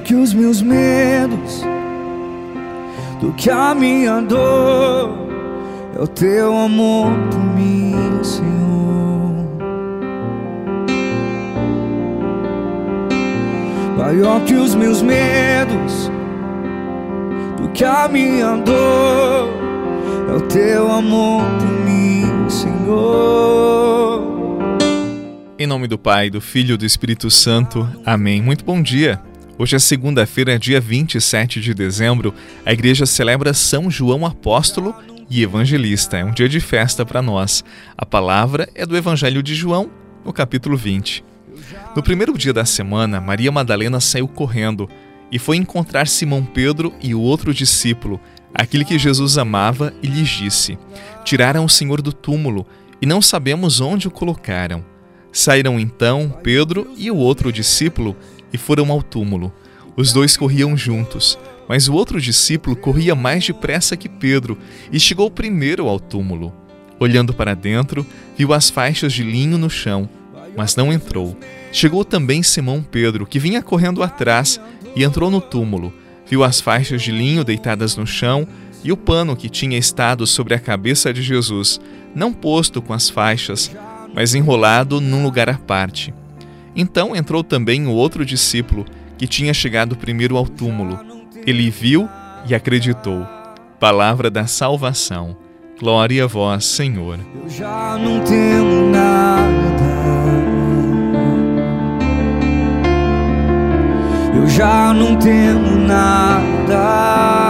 Maior que os meus medos, do que a minha dor, é o teu amor por mim, Senhor. Maior que os meus medos, do que a minha dor, é o teu amor por mim, Senhor. Em nome do Pai, do Filho e do Espírito Santo. Amém. Muito bom dia. Hoje é segunda-feira, dia 27 de dezembro. A igreja celebra São João Apóstolo e Evangelista. É um dia de festa para nós. A palavra é do Evangelho de João, no capítulo 20. No primeiro dia da semana, Maria Madalena saiu correndo e foi encontrar Simão Pedro e o outro discípulo, aquele que Jesus amava, e lhes disse: Tiraram o Senhor do túmulo e não sabemos onde o colocaram. Saíram então Pedro e o outro discípulo e foram ao túmulo. Os dois corriam juntos, mas o outro discípulo corria mais depressa que Pedro e chegou primeiro ao túmulo. Olhando para dentro, viu as faixas de linho no chão, mas não entrou. Chegou também Simão Pedro, que vinha correndo atrás, e entrou no túmulo. Viu as faixas de linho deitadas no chão e o pano que tinha estado sobre a cabeça de Jesus, não posto com as faixas, mas enrolado num lugar à parte. Então entrou também o outro discípulo, que tinha chegado primeiro ao túmulo. Ele viu e acreditou. Palavra da salvação. Glória a vós, Senhor. Eu já não temo nada. Eu já não temo nada.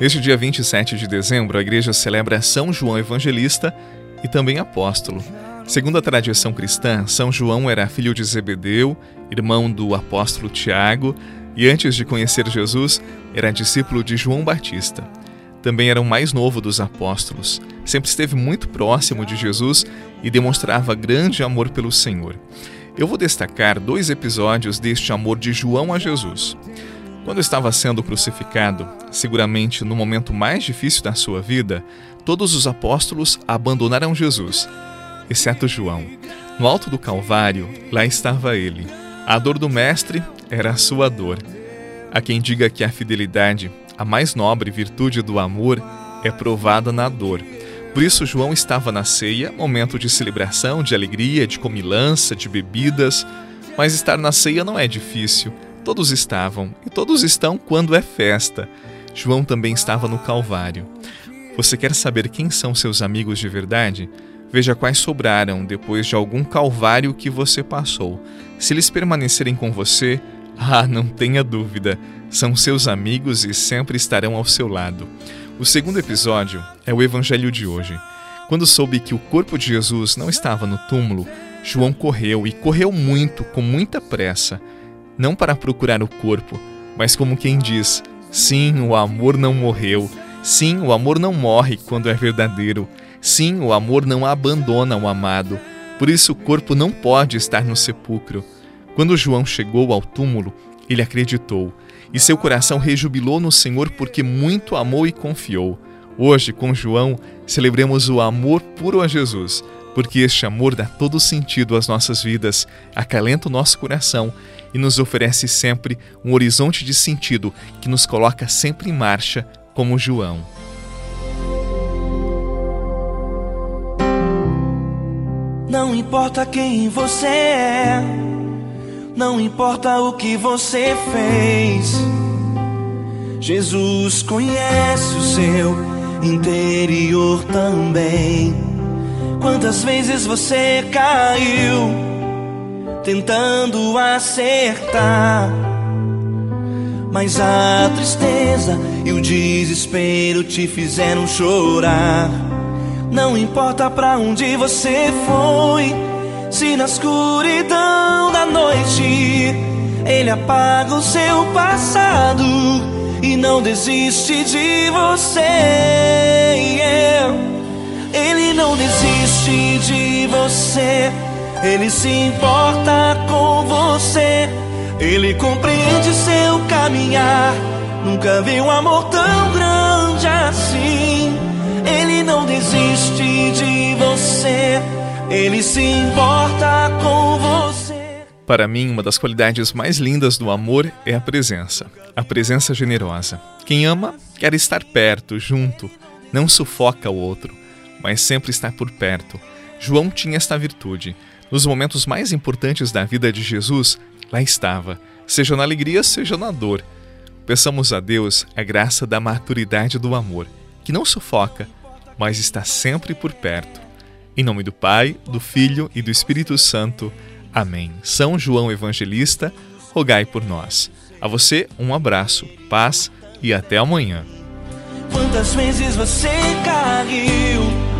Neste dia 27 de dezembro, a igreja celebra São João Evangelista e também apóstolo. Segundo a tradição cristã, São João era filho de Zebedeu, irmão do apóstolo Tiago, e antes de conhecer Jesus, era discípulo de João Batista. Também era o mais novo dos apóstolos. Sempre esteve muito próximo de Jesus e demonstrava grande amor pelo Senhor. Eu vou destacar dois episódios deste amor de João a Jesus. Quando estava sendo crucificado, seguramente no momento mais difícil da sua vida, todos os apóstolos abandonaram Jesus, exceto João. No alto do Calvário, lá estava ele. A dor do Mestre era a sua dor. Há quem diga que a fidelidade, a mais nobre virtude do amor, é provada na dor. Por isso, João estava na ceia, momento de celebração, de alegria, de comilança, de bebidas. Mas estar na ceia não é difícil Todos estavam, e todos estão quando é festa. João também estava no Calvário. Você quer saber quem são seus amigos de verdade? Veja quais sobraram depois de algum calvário que você passou. Se eles permanecerem com você, ah, não tenha dúvida, são seus amigos e sempre estarão ao seu lado. O segundo episódio é o evangelho de hoje. Quando soube que o corpo de Jesus não estava no túmulo, João correu e correu muito, com muita pressa não para procurar o corpo, mas como quem diz: sim, o amor não morreu, sim, o amor não morre quando é verdadeiro, sim, o amor não abandona o amado, por isso o corpo não pode estar no sepulcro. Quando João chegou ao túmulo, ele acreditou, e seu coração rejubilou no Senhor porque muito amou e confiou. Hoje, com João, celebremos o amor puro a Jesus, porque este amor dá todo sentido às nossas vidas, acalenta o nosso coração e nos oferece sempre um horizonte de sentido que nos coloca sempre em marcha, como João. Não importa quem você é, não importa o que você fez. Jesus conhece o seu interior também. Quantas vezes você caiu tentando acertar? Mas a tristeza e o desespero te fizeram chorar. Não importa pra onde você foi, se na escuridão da noite ele apaga o seu passado e não desiste de você. Yeah. Desiste de você, ele se importa com você. Ele compreende seu caminhar. Nunca vi um amor tão grande assim. Ele não desiste de você. Ele se importa com você. Para mim, uma das qualidades mais lindas do amor é a presença, a presença generosa. Quem ama quer estar perto, junto, não sufoca o outro, mas sempre está por perto. João tinha esta virtude. Nos momentos mais importantes da vida de Jesus, lá estava, seja na alegria, seja na dor. Peçamos a Deus a graça da maturidade do amor, que não sufoca, mas está sempre por perto. Em nome do Pai, do Filho e do Espírito Santo. Amém. São João Evangelista, rogai por nós. A você, um abraço, paz e até amanhã. Quantas vezes você caiu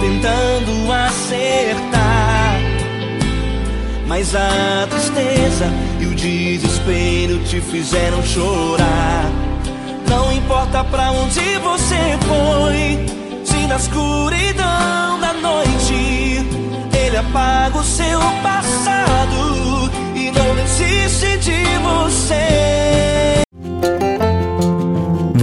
tentando acertar? Mas a tristeza e o desespero te fizeram chorar. Não importa pra onde você foi, se na escuridão da noite ele apaga o seu passado e não desiste de você.